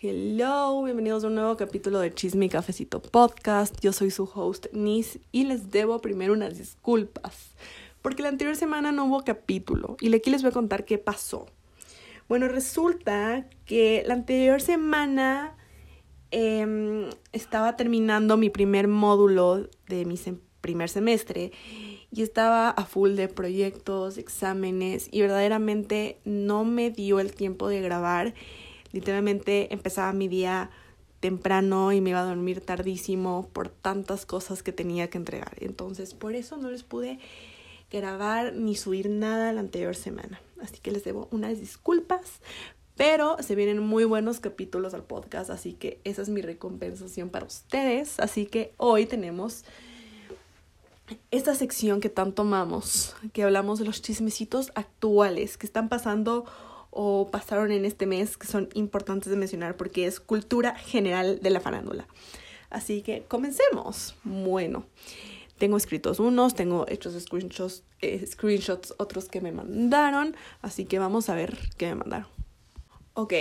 Hello, bienvenidos a un nuevo capítulo de Chisme y Cafecito Podcast. Yo soy su host Nis y les debo primero unas disculpas porque la anterior semana no hubo capítulo y aquí les voy a contar qué pasó. Bueno, resulta que la anterior semana em, estaba terminando mi primer módulo de mi primer semestre y estaba a full de proyectos, exámenes y verdaderamente no me dio el tiempo de grabar Literalmente empezaba mi día temprano y me iba a dormir tardísimo por tantas cosas que tenía que entregar. Entonces, por eso no les pude grabar ni subir nada la anterior semana. Así que les debo unas disculpas, pero se vienen muy buenos capítulos al podcast, así que esa es mi recompensación para ustedes. Así que hoy tenemos esta sección que tanto amamos, que hablamos de los chismecitos actuales que están pasando o pasaron en este mes que son importantes de mencionar porque es cultura general de la farándula. Así que comencemos. Bueno, tengo escritos unos, tengo hechos screenshots, eh, screenshots otros que me mandaron, así que vamos a ver qué me mandaron. Ok,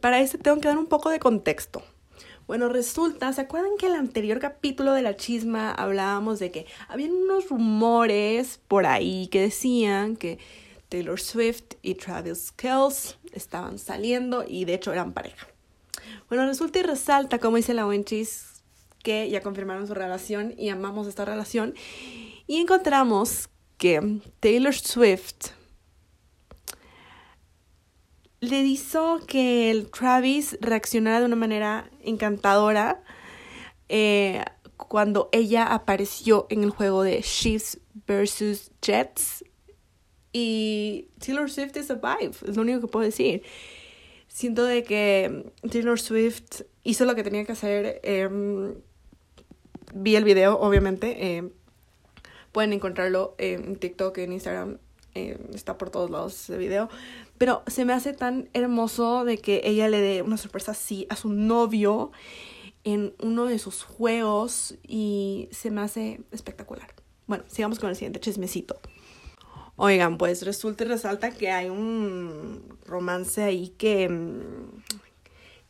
para este tengo que dar un poco de contexto. Bueno, resulta, ¿se acuerdan que en el anterior capítulo de la chisma hablábamos de que habían unos rumores por ahí que decían que Taylor Swift y Travis Kells estaban saliendo y de hecho eran pareja. Bueno, resulta y resalta, como dice la Wenchis, que ya confirmaron su relación y amamos esta relación. Y encontramos que Taylor Swift le hizo que el Travis reaccionara de una manera encantadora eh, cuando ella apareció en el juego de Chiefs vs. Jets y Taylor Swift es a vibe, es lo único que puedo decir. Siento de que Taylor Swift hizo lo que tenía que hacer. Em, vi el video, obviamente. Em, pueden encontrarlo en TikTok, en Instagram. Em, está por todos lados ese video. Pero se me hace tan hermoso de que ella le dé una sorpresa así a su novio en uno de sus juegos. Y se me hace espectacular. Bueno, sigamos con el siguiente chismecito. Oigan, pues resulta y resalta que hay un romance ahí que, mm,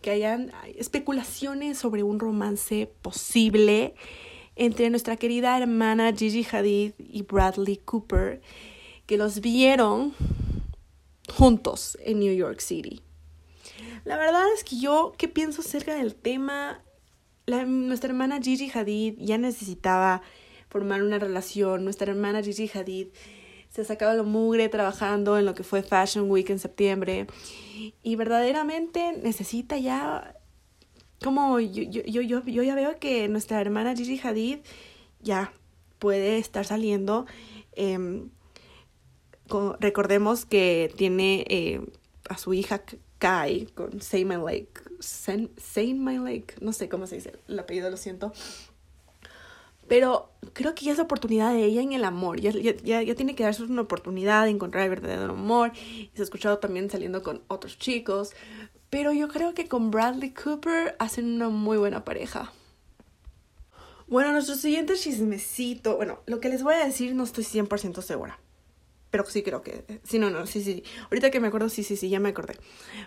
que hayan especulaciones sobre un romance posible entre nuestra querida hermana Gigi Hadid y Bradley Cooper, que los vieron juntos en New York City. La verdad es que yo, ¿qué pienso acerca del tema? nuestra hermana Gigi Hadid ya necesitaba formar una relación. Nuestra hermana Gigi Hadid se sacaba lo mugre trabajando en lo que fue Fashion Week en septiembre y verdaderamente necesita ya como yo, yo, yo, yo, ya veo que nuestra hermana Gigi Hadid ya puede estar saliendo. Em, recordemos que tiene eh, a su hija Kai con Say My Lake. Say My Lake, no sé cómo se dice el apellido, lo siento. Pero creo que ya es la oportunidad de ella en el amor. Ya, ya, ya tiene que darse una oportunidad de encontrar el verdadero amor. Se ha escuchado también saliendo con otros chicos. Pero yo creo que con Bradley Cooper hacen una muy buena pareja. Bueno, nuestro siguiente chismecito. Bueno, lo que les voy a decir no estoy 100% segura. Pero sí creo que... Sí, no, no, sí, sí. Ahorita que me acuerdo, sí, sí, sí, ya me acordé.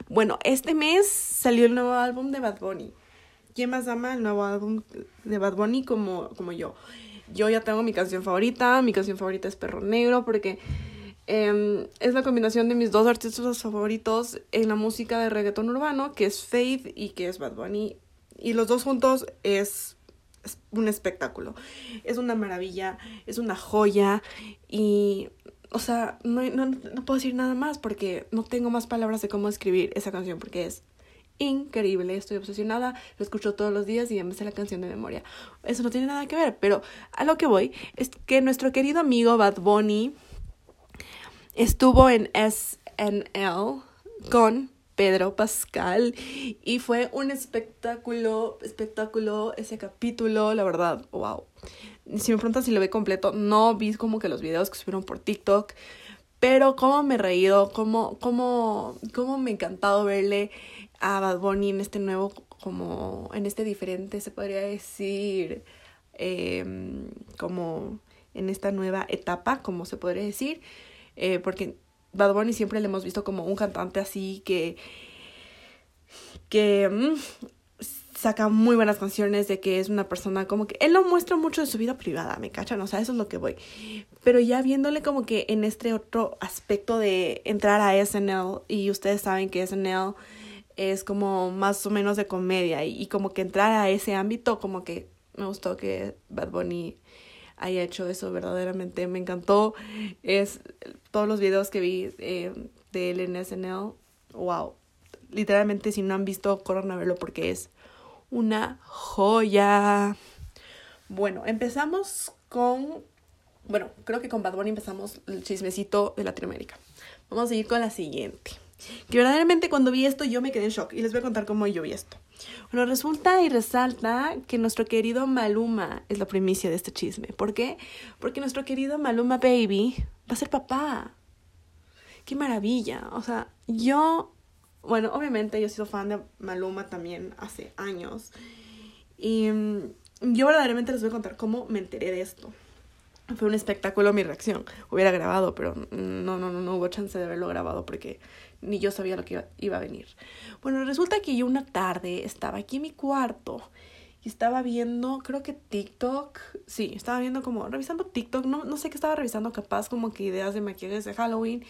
Bueno, este mes salió el nuevo álbum de Bad Bunny. ¿Quién más ama el nuevo álbum de Bad Bunny como, como yo? Yo ya tengo mi canción favorita. Mi canción favorita es Perro Negro porque em, es la combinación de mis dos artistas favoritos en la música de reggaetón urbano, que es Faith y que es Bad Bunny. Y los dos juntos es, un espectáculo. Es una maravilla, es una joya y o sea, no, no, no, puedo decir nada más porque no tengo más palabras de cómo escribir esa canción porque es increíble, estoy obsesionada, lo escucho todos los días y ya me sé la canción de memoria. Eso no tiene nada que ver, pero a lo que voy es que nuestro querido amigo Bad Bunny estuvo en SNL con Pedro Pascal y fue un espectáculo, espectáculo ese capítulo, la verdad, wow. Si me preguntan si lo ve completo, no vi como que los videos que subieron por TikTok, pero cómo me he reído, cómo, cómo, cómo me ha encantado verle a Bad Bunny en este nuevo, como en este diferente, se podría decir, em, como en esta nueva etapa, como se podría decir, eh, porque Bad Bunny siempre le hemos visto como un cantante así que que mm, saca muy buenas canciones, de que es una persona como que él no muestra mucho de su vida privada, ¿me cachan? O sea, eso es lo que voy. Pero ya viéndole como que en este otro aspecto de entrar a SNL, y ustedes saben que SNL es como más o menos de comedia, y, como que entrar a ese ámbito, como que me gustó que Bad Bunny haya hecho eso verdaderamente, me encantó. Es todos los videos que vi eh, de él SNL, wow. Literalmente si no han visto, corran a verlo porque es una joya. Bueno, empezamos con. Bueno, creo que con Bad Bunny empezamos el chismecito de Latinoamérica. Vamos a ir con la siguiente. Que verdaderamente cuando vi esto yo me quedé en shock y les voy a contar cómo yo vi esto. Bueno, resulta y resalta que nuestro querido Maluma es la primicia de este chisme. ¿Por qué? Porque nuestro querido Maluma Baby va a ser papá. ¡Qué maravilla! O sea, yo bueno, obviamente yo he sido fan de Maluma también hace años. Y mm, yo verdaderamente les voy a contar cómo me enteré de esto. Fue un espectáculo mi reacción. Hubiera grabado, pero no, no, no, no hubo chance de haberlo grabado porque ni yo sabía lo que iba, a venir. Bueno, resulta que yo una tarde estaba aquí en mi cuarto y estaba viendo, creo que TikTok, sí, estaba viendo como, revisando TikTok, no, no sé qué estaba revisando, capaz como que ideas de maquillajes de Halloween.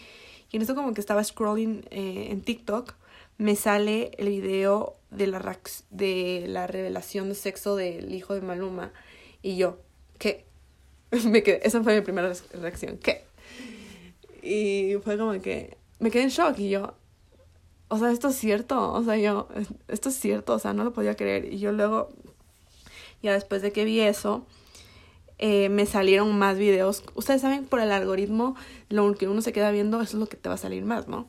Y en eso como que estaba scrolling eh, en TikTok me sale el video de la, de la revelación de sexo del hijo de Maluma. Y yo, ¿qué? me quedé, esa fue mi primera reacción, ¿qué? Y fue como que me quedé en shock y yo, o sea, esto es cierto, o sea, yo, esto es cierto, o sea, no lo podía creer. Y yo luego, ya después de que vi eso, eh, me salieron más videos. Ustedes saben, por el algoritmo, lo que uno se queda viendo, eso es lo que te va a salir más, ¿no?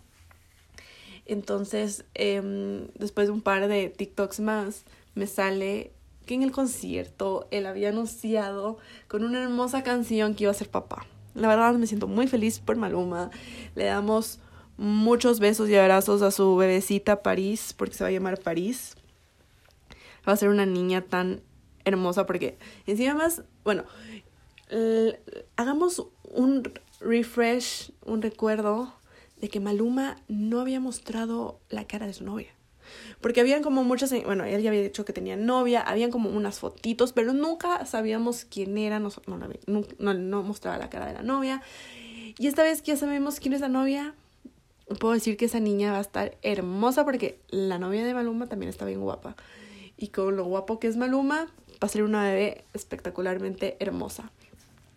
Entonces, eh, después de un par de TikToks más, me sale que en el concierto él había anunciado con una hermosa canción que iba a ser papá. La verdad me siento muy feliz por Maluma. Le damos muchos besos y abrazos a su bebecita París, porque se va a llamar París. Va a ser una niña tan hermosa porque encima más, bueno, hagamos un refresh, un recuerdo de que Maluma no había mostrado la cara de su novia. Porque habían como muchas, bueno, él ya había dicho que tenía novia, habían como unas fotitos, pero nunca sabíamos quién era, no, no, no, mostraba la cara de la novia. Y esta vez que ya sabemos quién es la novia, puedo decir que esa niña va a estar hermosa porque la novia de Maluma también está bien guapa. Y con lo guapo que es Maluma, va a ser una bebé espectacularmente hermosa.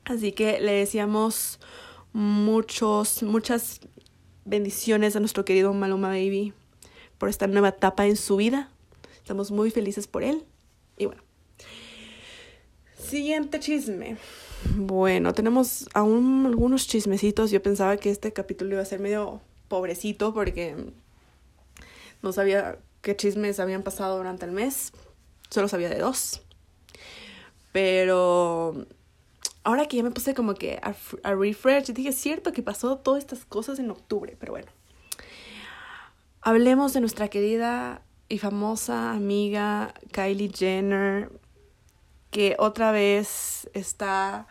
Así que le decíamos muchos, muchas bendiciones a nuestro querido Maluma Baby por esta nueva etapa en su vida. Estamos muy felices por él. Y bueno. Siguiente chisme. Bueno, tenemos aún algunos chismecitos. Yo pensaba que este capítulo iba a ser medio pobrecito porque no sabía qué chismes habían pasado durante el mes. Solo sabía de dos. Pero ahora que ya me puse como que a, a refresh, dije, cierto que pasó todas estas cosas en octubre, pero bueno. Hablemos de nuestra querida y famosa amiga Kylie Jenner, que otra vez está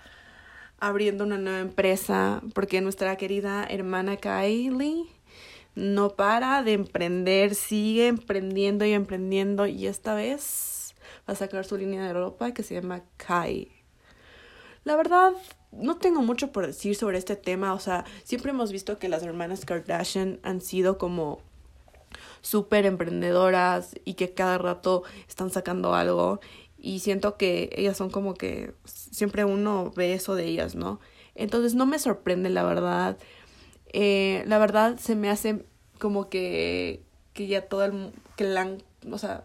abriendo una nueva empresa, porque nuestra querida hermana Kylie no para de emprender, sigue emprendiendo y emprendiendo, y esta vez va a sacar su línea de ropa que se llama Kai. La verdad, no tengo mucho por decir sobre este tema. O sea, siempre hemos visto que las hermanas Kardashian han sido como súper emprendedoras y que cada rato están sacando algo. Y siento que ellas son como que siempre uno ve eso de ellas, ¿no? Entonces no me sorprende, la verdad. Eh, la verdad se me hace como que, que ya todo el clan, o sea,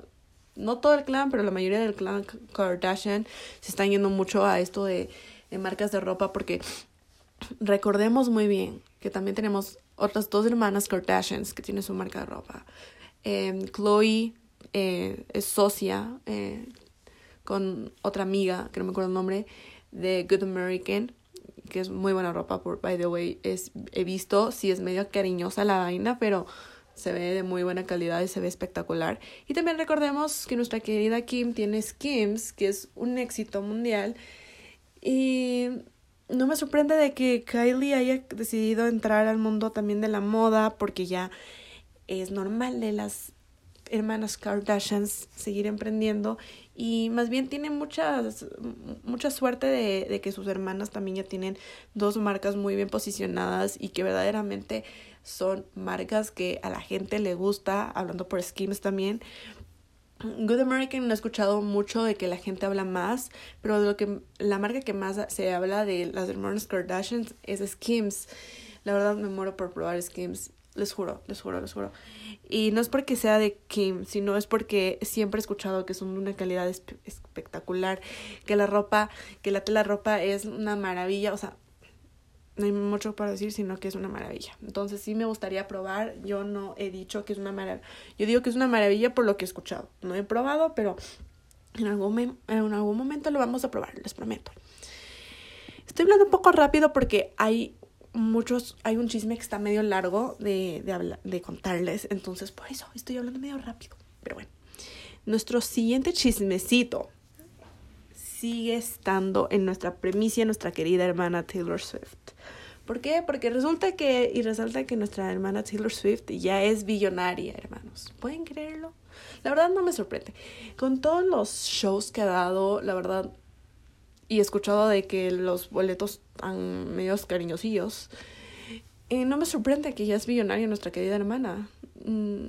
no todo el clan, pero la mayoría del clan Kardashian se están yendo mucho a esto de de marcas de ropa porque recordemos muy bien que también tenemos otras dos hermanas Kardashians que tienen su marca de ropa. Eh, Chloe eh, es socia eh, con otra amiga, que no me acuerdo el nombre, de Good American, que es muy buena ropa, por, by the way. He visto, sí es medio cariñosa la vaina, pero se ve de muy buena calidad y se ve espectacular. Y también recordemos que nuestra querida Kim tiene Skims, que es un éxito mundial y no me sorprende de que Kylie haya decidido entrar al mundo también de la moda porque ya es normal de las hermanas Kardashians seguir emprendiendo y más bien tiene muchas, mucha suerte de, de, que sus hermanas también ya tienen dos marcas muy bien posicionadas y que verdaderamente son marcas que a la gente le gusta, hablando por Skims también. Good American no he escuchado mucho de que la gente habla más, pero de lo que la marca que más se habla de las hermanas Kardashians es Skims. La verdad me muero por probar Skims les juro, les juro, les juro. Y no es porque sea de Kim, sino es porque siempre he escuchado que son de una calidad espectacular, que la ropa, que la tela ropa es una maravilla, o sea, no hay mucho para decir, sino que es una maravilla. Entonces sí me gustaría probar, yo no he dicho que es una maravilla, yo digo que es una maravilla por lo que he escuchado, no he probado, pero en algún, en algún momento lo vamos a probar, les prometo. Estoy hablando un poco rápido porque hay muchos, hay un chisme que está medio largo de, de, de contarles, entonces por eso estoy hablando medio rápido. Pero bueno, nuestro siguiente chismecito sigue estando en nuestra premisa, nuestra querida hermana Taylor Swift. ¿Por qué? Porque resulta que, y resalta que nuestra hermana Taylor Swift ya es billonaria, hermanos. ¿Pueden creerlo? La verdad no me sorprende. Con todos los shows que ha dado, la verdad y he escuchado de que los boletos están medios cariñosillos. Y no me sorprende que ella es millonaria, nuestra querida hermana. Mm,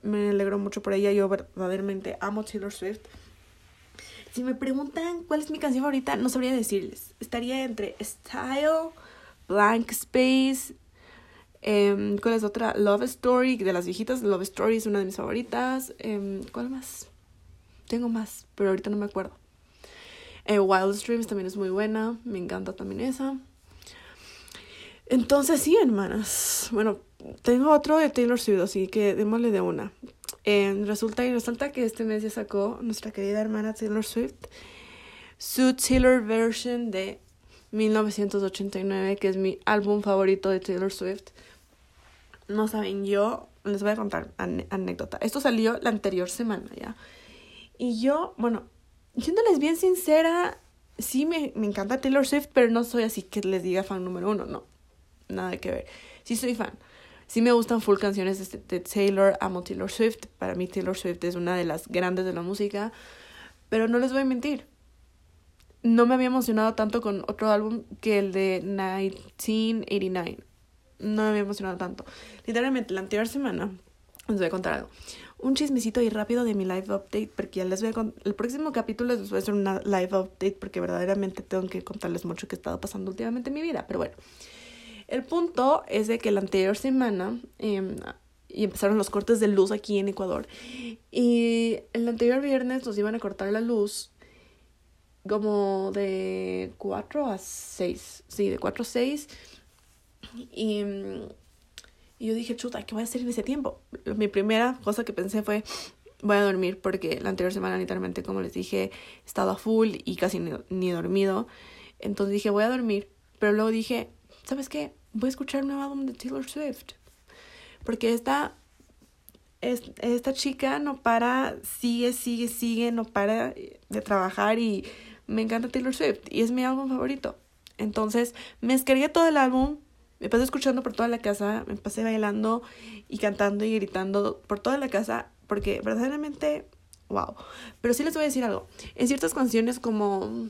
me alegro mucho por ella. Yo verdaderamente amo Taylor Swift. Si me preguntan cuál es mi canción favorita, no sabría decirles. Estaría entre Style, Blank Space. Eh, ¿Cuál es otra? Love Story, de las viejitas. Love Story es una de mis favoritas. Eh, ¿Cuál más? Tengo más, pero ahorita no me acuerdo. Eh, Wild Streams también es muy buena, me encanta también esa. Entonces sí, hermanas. Bueno, tengo otro de Taylor Swift, así que démosle de una. Eh, resulta y resalta que este mes ya sacó nuestra querida hermana Taylor Swift su Taylor version de 1989, que es mi álbum favorito de Taylor Swift. No saben, yo les voy a contar anécdota. Esto salió la anterior semana, ¿ya? Y yo, bueno, Siéndoles bien sincera, sí me, me encanta Taylor Swift, pero no soy así que les diga fan número uno, no. Nada que ver. Sí soy fan. Sí me gustan full canciones de, de Taylor, amo Taylor Swift. Para mí Taylor Swift es una de las grandes de la música. Pero no les voy a mentir. No me había emocionado tanto con otro álbum que el de 1989. No me había emocionado tanto. Literalmente, la anterior semana, les voy a contar algo un chismecito y rápido de mi live update, porque ya les voy a el próximo capítulo les voy a hacer una live update, porque verdaderamente tengo que contarles mucho que ha estado pasando últimamente en mi vida, pero bueno. El punto es de que la anterior semana eh, y empezaron los cortes de luz aquí en Ecuador. Y el anterior viernes nos iban a cortar la luz como de 4 a 6. Sí, de 4 a 6. Y y yo dije, chuta, ¿qué voy a hacer en ese tiempo? Mi primera cosa que pensé fue, voy a dormir porque la anterior semana literalmente, como les dije, he estado a full y casi ni, ni dormido. Entonces dije, voy a dormir. Pero luego dije, ¿sabes qué? Voy a escuchar un nuevo álbum de Taylor Swift. Porque esta, es, esta chica no para, sigue, sigue, sigue, no para de trabajar y me encanta Taylor Swift y es mi álbum favorito. Entonces me descargué todo el álbum, me pasé escuchando por toda la casa, me pasé bailando y cantando y gritando por toda la casa porque verdaderamente, wow. Pero sí les voy a decir algo. En ciertas canciones como...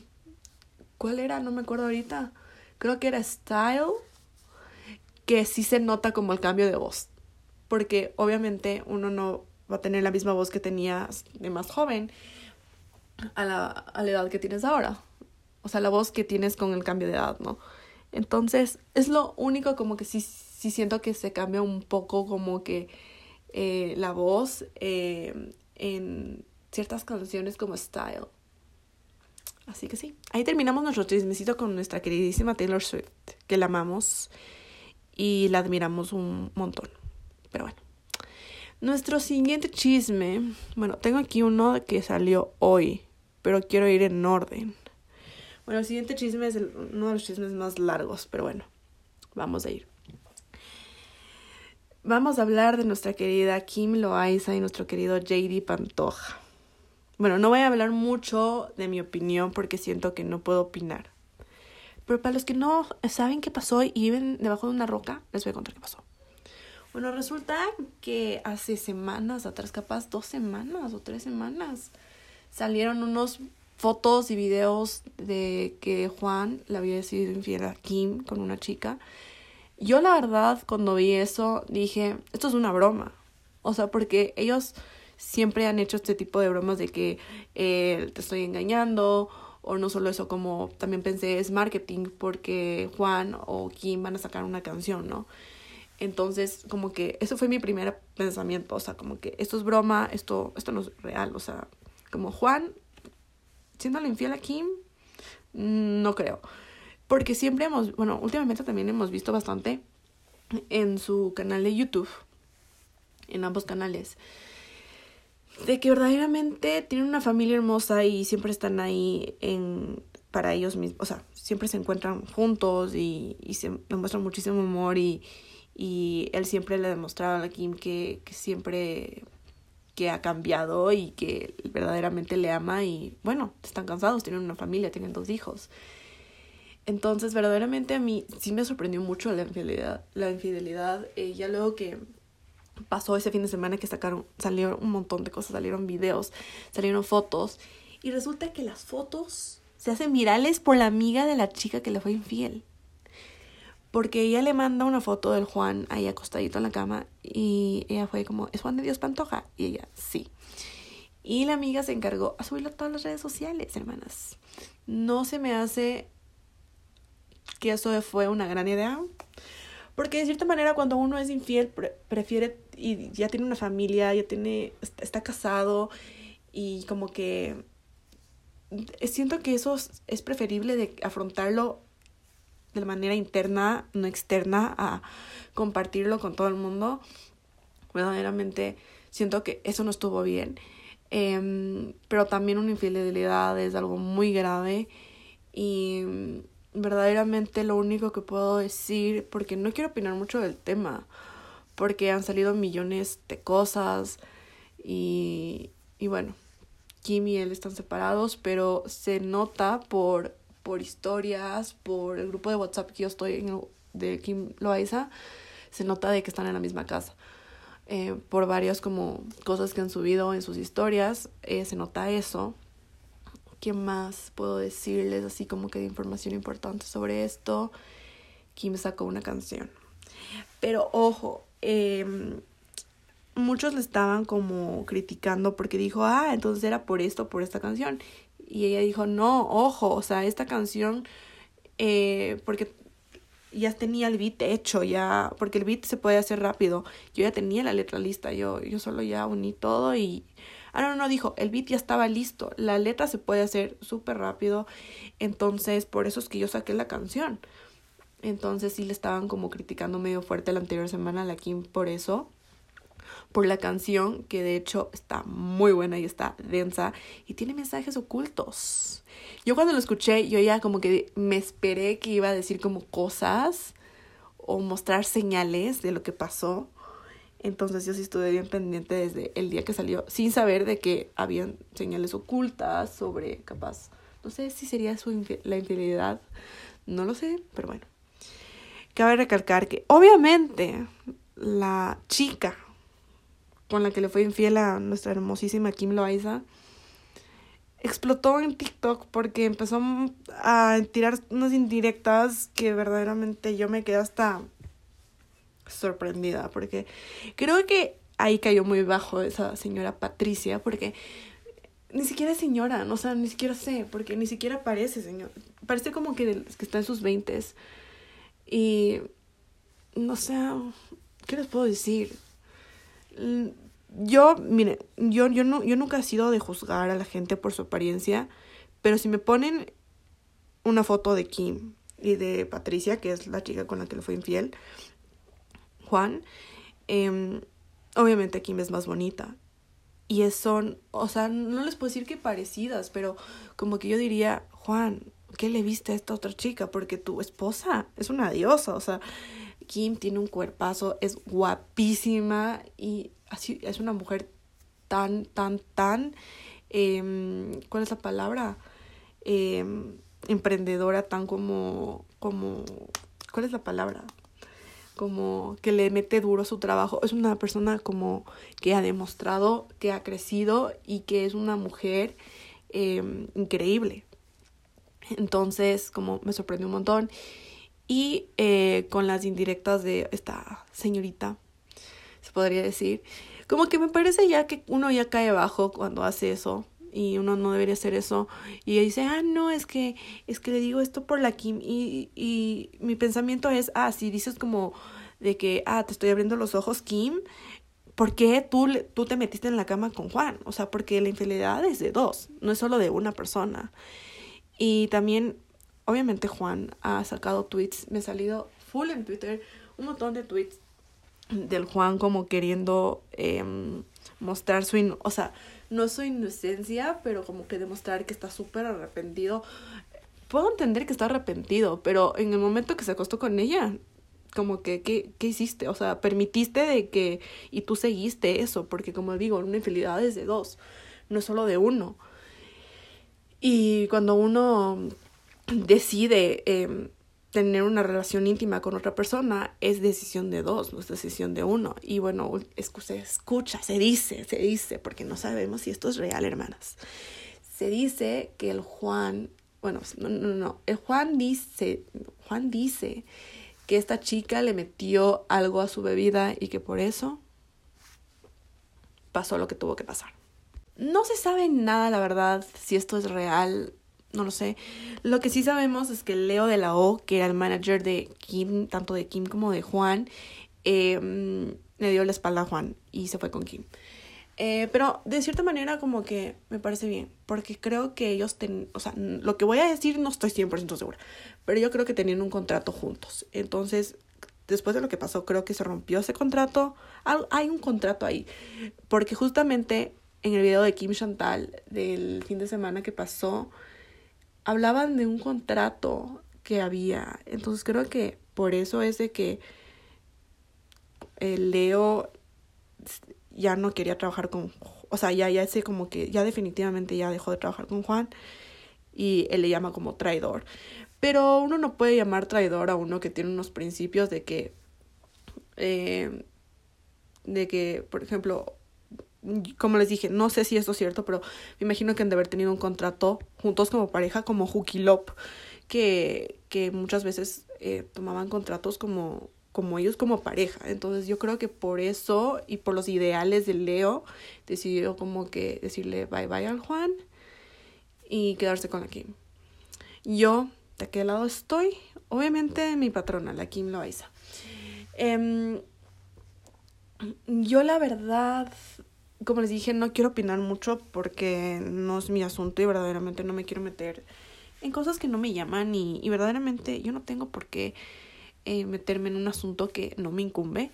¿Cuál era? No me acuerdo ahorita. Creo que era Style. Que sí se nota como el cambio de voz. Porque obviamente uno no va a tener la misma voz que tenía de más joven a la, a la edad que tienes ahora. O sea, la voz que tienes con el cambio de edad, ¿no? Entonces, es lo único como que sí, sí siento que se cambia un poco como que eh, la voz eh, en ciertas canciones como Style. Así que sí, ahí terminamos nuestro chismecito con nuestra queridísima Taylor Swift, que la amamos y la admiramos un montón. Pero bueno, nuestro siguiente chisme, bueno, tengo aquí uno que salió hoy, pero quiero ir en orden. Bueno, el siguiente chisme es uno de los chismes más largos, pero bueno, vamos a ir. Vamos a hablar de nuestra querida Kim Loaiza y nuestro querido JD Pantoja. Bueno, no voy a hablar mucho de mi opinión porque siento que no puedo opinar. Pero para los que no saben qué pasó y viven debajo de una roca, les voy a contar qué pasó. Bueno, resulta que hace semanas atrás, capaz dos semanas o tres semanas, salieron unos fotos y videos de que Juan le había sido infiel a Kim con una chica. Yo la verdad cuando vi eso dije, esto es una broma. O sea, porque ellos siempre han hecho este tipo de bromas de que eh, te estoy engañando o no solo eso, como también pensé es marketing porque Juan o Kim van a sacar una canción, ¿no? Entonces, como que eso fue mi primer pensamiento, o sea, como que esto es broma, esto, esto no es real, o sea, como Juan, siendo infiel a Kim, no creo. Porque siempre hemos, bueno, últimamente también hemos visto bastante en su canal de YouTube, en ambos canales, de que verdaderamente tienen una familia hermosa y siempre están ahí en para ellos mismos, o sea, siempre se encuentran juntos y, y se demuestran muchísimo amor y, y él siempre le demostraba a Kim que, que siempre que ha cambiado y que verdaderamente le ama y bueno, están cansados, tienen una familia, tienen dos hijos. Entonces, verdaderamente a mí sí me sorprendió mucho la infidelidad. La infidelidad, eh, ya luego que pasó ese fin de semana que sacaron, salieron un montón de cosas, salieron videos, salieron fotos y resulta que las fotos se hacen virales por la amiga de la chica que le fue infiel. Porque ella le manda una foto del Juan ahí acostadito en la cama y ella fue como, ¿es Juan de Dios Pantoja? Y ella, sí. Y la amiga se encargó a subirlo a todas las redes sociales, hermanas. No se me hace que eso fue una gran idea. Porque de cierta manera cuando uno es infiel prefiere y ya tiene una familia, ya tiene, está casado y como que siento que eso es preferible de afrontarlo de manera interna, no externa, a compartirlo con todo el mundo. Verdaderamente siento que eso no estuvo bien. Em, pero también una infidelidad es algo muy grave y verdaderamente lo único que puedo decir, porque no quiero opinar mucho del tema, porque han salido millones de cosas y, y bueno, Kim y él están separados, pero se nota por por historias, por el grupo de WhatsApp que yo estoy en, de Kim Loaiza, se nota de que están en la misma casa. Eh, por varias como cosas que han subido en sus historias, eh, se nota eso. ¿Qué más puedo decirles así como que de información importante sobre esto? Kim sacó una canción. Pero ojo, eh, muchos le estaban como criticando porque dijo, ah, entonces era por esto, por esta canción. Y ella dijo, no, ojo, o sea, esta canción, eh, porque ya tenía el beat hecho, ya, porque el beat se puede hacer rápido. Yo ya tenía la letra lista, yo, yo solo ya uní todo y... Ah, no, no, dijo, el beat ya estaba listo, la letra se puede hacer súper rápido, entonces por eso es que yo saqué la canción. Entonces sí le estaban como criticando medio fuerte la anterior semana a la Kim por eso por la canción, que de hecho está muy buena y está densa y tiene mensajes ocultos. Yo cuando lo escuché, yo ya como que me esperé que iba a decir como cosas o mostrar señales de lo que pasó. Entonces yo sí estuve bien pendiente desde el día que salió, sin saber de que habían señales ocultas sobre capaz, no sé si sería su la infidelidad, no lo sé, pero bueno. Cabe recalcar que obviamente la chica con la que le fue infiel a nuestra hermosísima Kim Loaiza, explotó en TikTok porque empezó a tirar unas indirectas que verdaderamente yo me quedé hasta sorprendida porque creo que ahí cayó muy bajo esa señora Patricia porque ni siquiera es señora, no, o sea, ni siquiera sé, porque ni siquiera parece señor. Parece como que, que está en sus veintes. Y no sé, ¿qué les puedo decir? Yo, mire, yo, yo, no, yo nunca he sido de juzgar a la gente por su apariencia, pero si me ponen una foto de Kim y de Patricia, que es la chica con la que le fue infiel, Juan, eh, obviamente Kim es más bonita. Y son, o sea, no les puedo decir que parecidas, pero como que yo diría, Juan, ¿qué le viste a esta otra chica? Porque tu esposa es una diosa, o sea, Kim tiene un cuerpazo, es guapísima y así es una mujer tan, tan, tan, eh, ¿cuál es la palabra? Eh, emprendedora, tan como, como, ¿cuál es la palabra? como que le mete duro su trabajo. Es una persona como que ha demostrado que ha crecido y que es una mujer em, increíble. Entonces, como me sorprendió un montón. Y eh, con las indirectas de esta señorita, se podría decir, como que me parece ya que uno ya cae bajo cuando hace eso y uno no debería hacer eso y ella dice ah no es que es que le digo esto por la Kim y, y mi pensamiento es ah si dices como de que ah te estoy abriendo los ojos Kim ¿por qué tú, tú te metiste en la cama con Juan? O sea, porque la infidelidad es de dos, no es solo de una persona. Y también, obviamente Juan ha sacado tweets, me ha salido full en Twitter, un montón de tweets del Juan como queriendo em, mostrar su, o sea, no su inocencia, pero como que demostrar que está súper arrepentido. Puedo entender que está arrepentido, pero en el momento que se acostó con ella, como que, ¿qué, qué hiciste? O sea, permitiste de que, y tú seguiste eso, porque como digo, una infidelidad es de dos, no es solo de uno. Y cuando uno decide eh, tener una relación íntima con otra persona es decisión de dos, no es decisión de uno. Y bueno, se escucha, se dice, se dice, porque no sabemos si esto es real, hermanas. Se dice que el Juan, bueno, no, no, no, el Juan dice, Juan dice que esta chica le metió algo a su bebida y que por eso pasó lo que tuvo que pasar. No se sabe nada, la verdad, si esto es real no lo sé. Lo que sí sabemos es que Leo de la O, que era el manager de Kim, tanto de Kim como de Juan, em, le dio la espalda a Juan y se fue con Kim. Eh, pero de cierta manera como que me parece bien, porque creo que ellos, ten, o sea, lo que voy a decir no estoy 100% segura, pero yo creo que tenían un contrato juntos. Entonces, después de lo que pasó, creo que se rompió ese contrato. Hay un contrato ahí, porque justamente en el video de Kim Chantal del fin de semana que pasó, hablaban de un contrato que había. Entonces creo que por eso es de que el Leo ya no quería trabajar con, o sea, ya, ya ese como que, ya definitivamente ya dejó de trabajar con Juan y él le llama como traidor. Pero uno no puede llamar traidor a uno que tiene unos principios de que, eh, de que, por ejemplo, como les dije, no sé si esto es cierto, pero me imagino que han de haber tenido un contrato juntos como pareja, como Hooky Lop, que, que muchas veces eh, tomaban contratos como, como ellos como pareja. Entonces yo creo que por eso y por los ideales de Leo, decidió como que decirle bye bye al Juan y quedarse con la Kim. Yo, ¿de qué lado estoy? Obviamente mi patrona, la Kim Loaiza. Eh, yo la verdad como les dije, no quiero opinar mucho porque no es mi asunto y verdaderamente no me quiero meter en cosas que no me llaman y, verdaderamente yo no tengo por qué eh, meterme en un asunto que no me incumbe.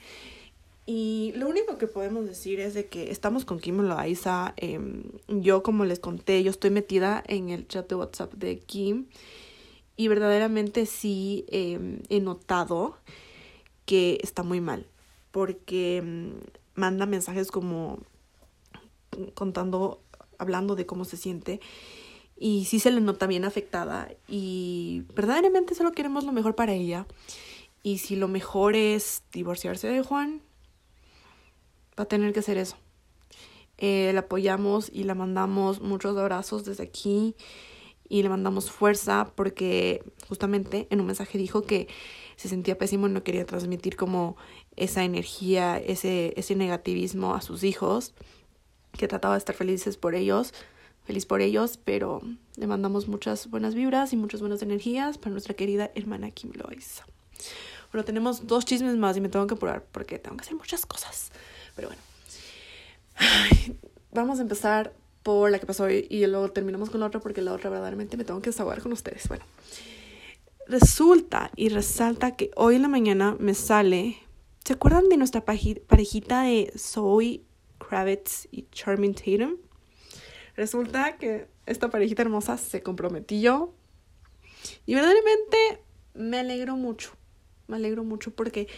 Y lo único que podemos decir es de que estamos con Kim Loaiza. Eh, yo, como les conté, yo estoy metida en el chat de WhatsApp de Kim. Y verdaderamente sí em, he notado que está muy mal. Porque em, manda mensajes como contando, hablando de cómo se siente. Y sí se le nota bien afectada. Y verdaderamente solo queremos lo mejor para ella. Y si lo mejor es divorciarse de Juan, va a tener que hacer eso. Eh, la apoyamos y la mandamos muchos abrazos desde aquí y le mandamos fuerza porque justamente en un mensaje dijo que se sentía pésimo y no quería transmitir como esa energía, ese, ese negativismo a sus hijos que trataba de estar felices por ellos, feliz por ellos, pero le mandamos muchas buenas vibras y muchas buenas energías para nuestra querida hermana Kim Loaiza. Bueno, tenemos dos chismes más y me tengo que apurar porque tengo que hacer muchas cosas. Pero bueno, vamos a empezar por la que pasó hoy y luego terminamos con la otra porque la otra verdaderamente me tengo que desahogar con ustedes. Bueno, resulta y resalta que hoy en la mañana me sale. ¿Se acuerdan de nuestra parejita de Zoe Kravitz y Charming Tatum. Resulta que esta parejita hermosa se comprometió y verdaderamente me alegro mucho. Me alegro mucho porque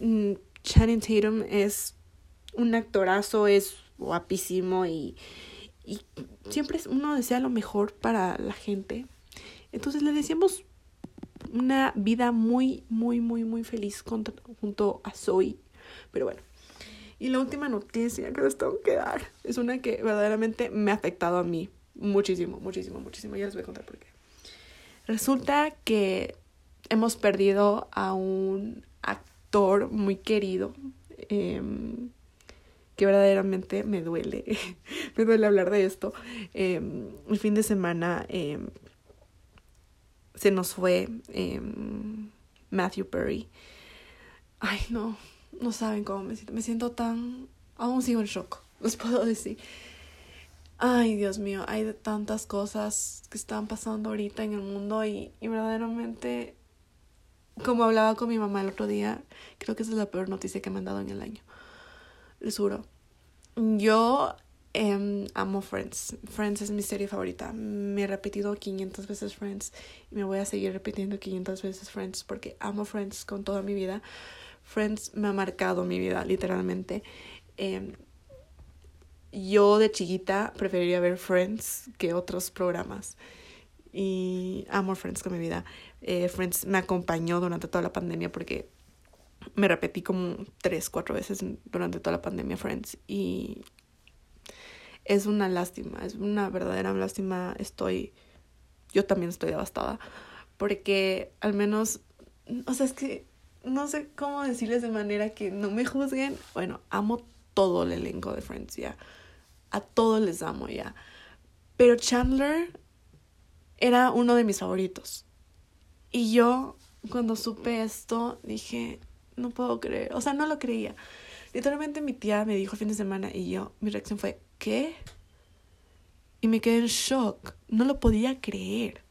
mm, Channing Tatum es un actorazo, es guapísimo y, y siempre uno desea lo mejor para la gente. Entonces le decíamos una vida muy, muy, muy, muy feliz junto a Zoe. Pero bueno. Y la última noticia que les tengo que dar es una que verdaderamente me ha afectado a mí muchísimo, muchísimo, muchísimo. Ya les voy a contar por qué. Resulta que hemos perdido a un actor muy querido. Em, que verdaderamente me duele, me duele hablar de esto. Em, el fin de semana em, se nos fue Matthew Perry. Ay, no, no saben cómo me siento. Me siento tan... Aún sigo en shock, les puedo decir. Ay, Dios mío, hay tantas cosas que están pasando ahorita en el mundo y, y verdaderamente, como hablaba con mi mamá el otro día, creo que esa es la peor noticia que me han dado en el año. Les juro. Yo em, amo Friends. Friends es mi serie favorita. Me he repetido 500 veces Friends y me voy a seguir repitiendo 500 veces Friends porque amo Friends con toda mi vida. Friends me ha marcado mi vida, literalmente. Em, yo de chiquita preferiría ver Friends que otros programas. Y amo Friends con mi vida. Eh, Friends me acompañó durante toda la pandemia porque me repetí como tres, cuatro veces durante toda la pandemia Friends. Y es una lástima, es una verdadera lástima. Estoy, yo también estoy devastada. Porque al menos, o sea, es que no sé cómo decirles de manera que no me juzguen. Bueno, amo todo el elenco de Friends ya. A todos les amo ya. Pero Chandler era uno de mis favoritos. Y yo, cuando supe esto, dije, no puedo creer. O sea, no lo creía. Literalmente mi tía me dijo el fin de semana y yo, mi reacción fue, ¿qué? Y me quedé en shock. No lo podía creer.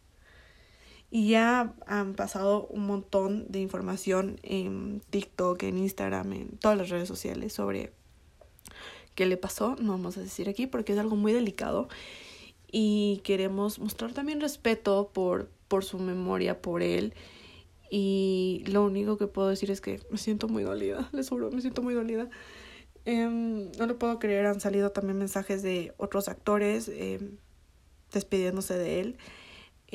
Y ya han pasado un montón de información en TikTok, en Instagram, en todas las redes sociales sobre qué le pasó. No vamos a decir aquí porque es algo muy delicado. Y queremos mostrar también respeto por, por su memoria, por él. Y lo único que puedo decir es que me siento muy dolida, les juro, me siento muy dolida. Em, no lo puedo creer, han salido también mensajes de otros actores em, despidiéndose de él.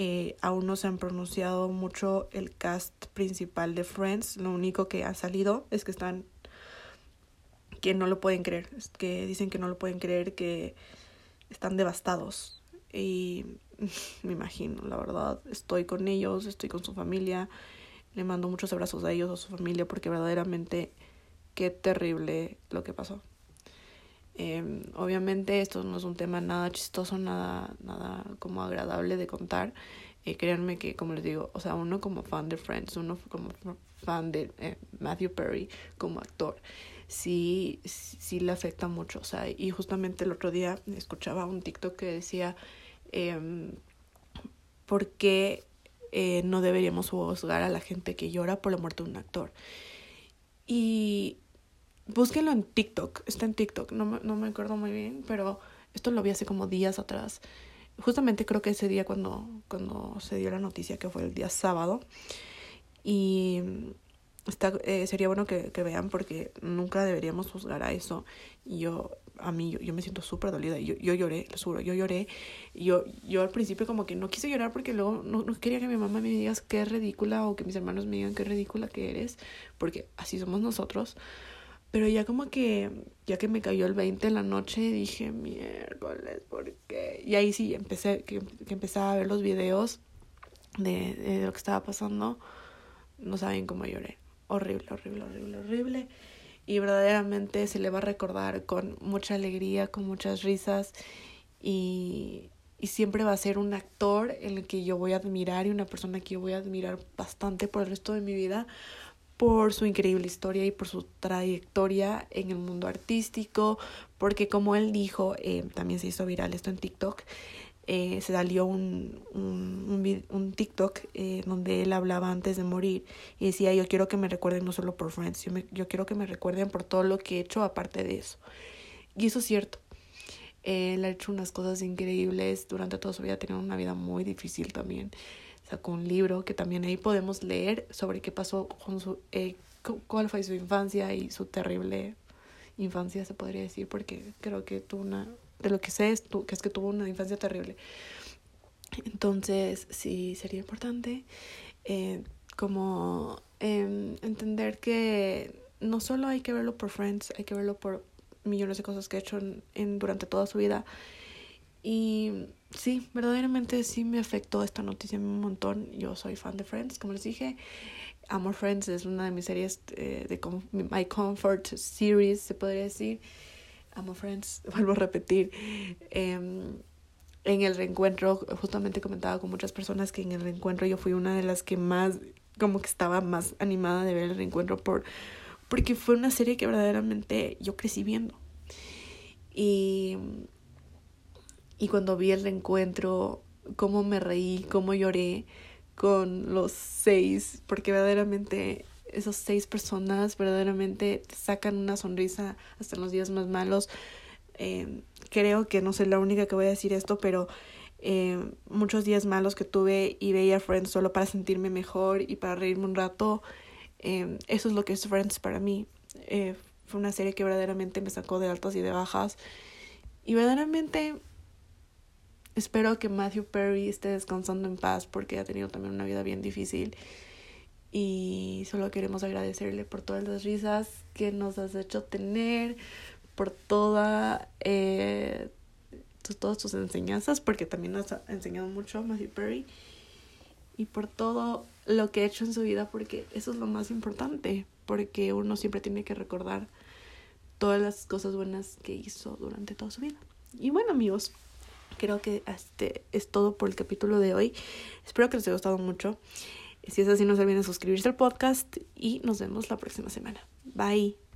Eh, aún no se han pronunciado mucho el cast principal de Friends. Lo único que ha salido es que están. que no lo pueden creer. Es que dicen que no lo pueden creer, que están devastados. Y me imagino, la verdad. Estoy con ellos, estoy con su familia. Le mando muchos abrazos a ellos, a su familia, porque verdaderamente qué terrible lo que pasó. Eh, obviamente esto no es un tema nada chistoso, nada, nada como agradable de contar. Eh, créanme que, como les digo, o sea, uno como fan de Friends, uno como fan de eh, Matthew Perry como actor, sí, sí le afecta mucho. O sea, y justamente el otro día escuchaba un TikTok que decía, eh, ¿por qué eh, no deberíamos juzgar a la gente que llora por la muerte de un actor? Y búsquenlo en TikTok, está en TikTok, no no me acuerdo muy bien, pero esto lo vi hace como días atrás. Justamente creo que ese día cuando, cuando se dio la noticia, que fue el día sábado, y está, eh, sería bueno que, que, vean porque nunca deberíamos juzgar a eso. Y yo, a mí, yo, yo me siento súper dolida. Yo, yo lloré, lo juro, yo lloré. Yo, yo al principio como que no quise llorar porque luego no, no quería que mi mamá me diga que es ridícula o que mis hermanos me digan qué ridícula que eres, porque así somos nosotros. Pero ya como que, ya que me cayó el 20 en la noche, dije, miércoles, ¿por qué? Y ahí sí, empecé, que, que a ver los videos de, de lo que estaba pasando. No saben cómo lloré. Horrible, horrible, horrible, horrible. Y verdaderamente se le va a recordar con mucha alegría, con muchas risas. Y, y siempre va a ser un actor en el que yo voy a admirar y una persona que yo voy a admirar bastante por el resto de mi vida por su increíble historia y por su trayectoria en el mundo artístico, porque como él dijo, eh, también se hizo viral esto en TikTok, eh, se salió un, un, un, TikTok eh, donde él hablaba antes de morir y decía, yo quiero que me recuerden no solo por Friends, yo, me, yo quiero que me recuerden por todo lo que he hecho aparte de eso. Y eso es cierto. Él ha hecho unas cosas increíbles durante toda su vida, ha tenido una vida muy difícil también sacó un libro que también ahí podemos leer sobre qué pasó con su, eh, cuál fue su infancia y su terrible infancia, se podría decir, porque creo que tuvo una, de lo que sé es que es que tuvo una infancia terrible. Entonces, sí, sería importante. eh, como em, entender que no solo hay que verlo por Friends, hay que verlo por millones de cosas que ha hecho en, durante toda su vida. Y sí, verdaderamente sí me afectó esta noticia un montón. Yo soy fan de Friends, como les dije. Amo Friends, es una de mis series eh, de My Comfort Series, se podría decir. Amo Friends, vuelvo a repetir. Em, en el reencuentro, justamente comentaba con muchas personas que en el reencuentro yo fui una de las que más, como que estaba más animada de ver el reencuentro por, porque fue una serie que verdaderamente yo crecí viendo. Y, y cuando vi el reencuentro, cómo me reí, cómo lloré con los seis, porque verdaderamente esos seis personas verdaderamente te sacan una sonrisa hasta en los días más malos. Eh, creo que no soy la única que voy a decir esto, pero eh, muchos días malos que tuve y veía Friends solo para sentirme mejor y para reírme un rato. Eh, eso es lo que es Friends para mí. Eh, fue una serie que verdaderamente me sacó de altas y de bajas. Y verdaderamente espero que Matthew Perry esté descansando en paz porque ha tenido también una vida bien difícil. Y solo queremos agradecerle por todas las risas que nos has hecho tener, por toda, eh, todas tus enseñanzas, porque también nos ha enseñado mucho Matthew Perry, y por todo lo que ha hecho en su vida, porque eso es lo más importante, porque uno siempre tiene que recordar todas las cosas buenas que hizo durante toda su vida. Y bueno amigos, creo que este es todo por el capítulo de hoy. Espero que les haya gustado mucho. Si es así, no se olviden suscribirse al podcast y nos vemos la próxima semana. Bye.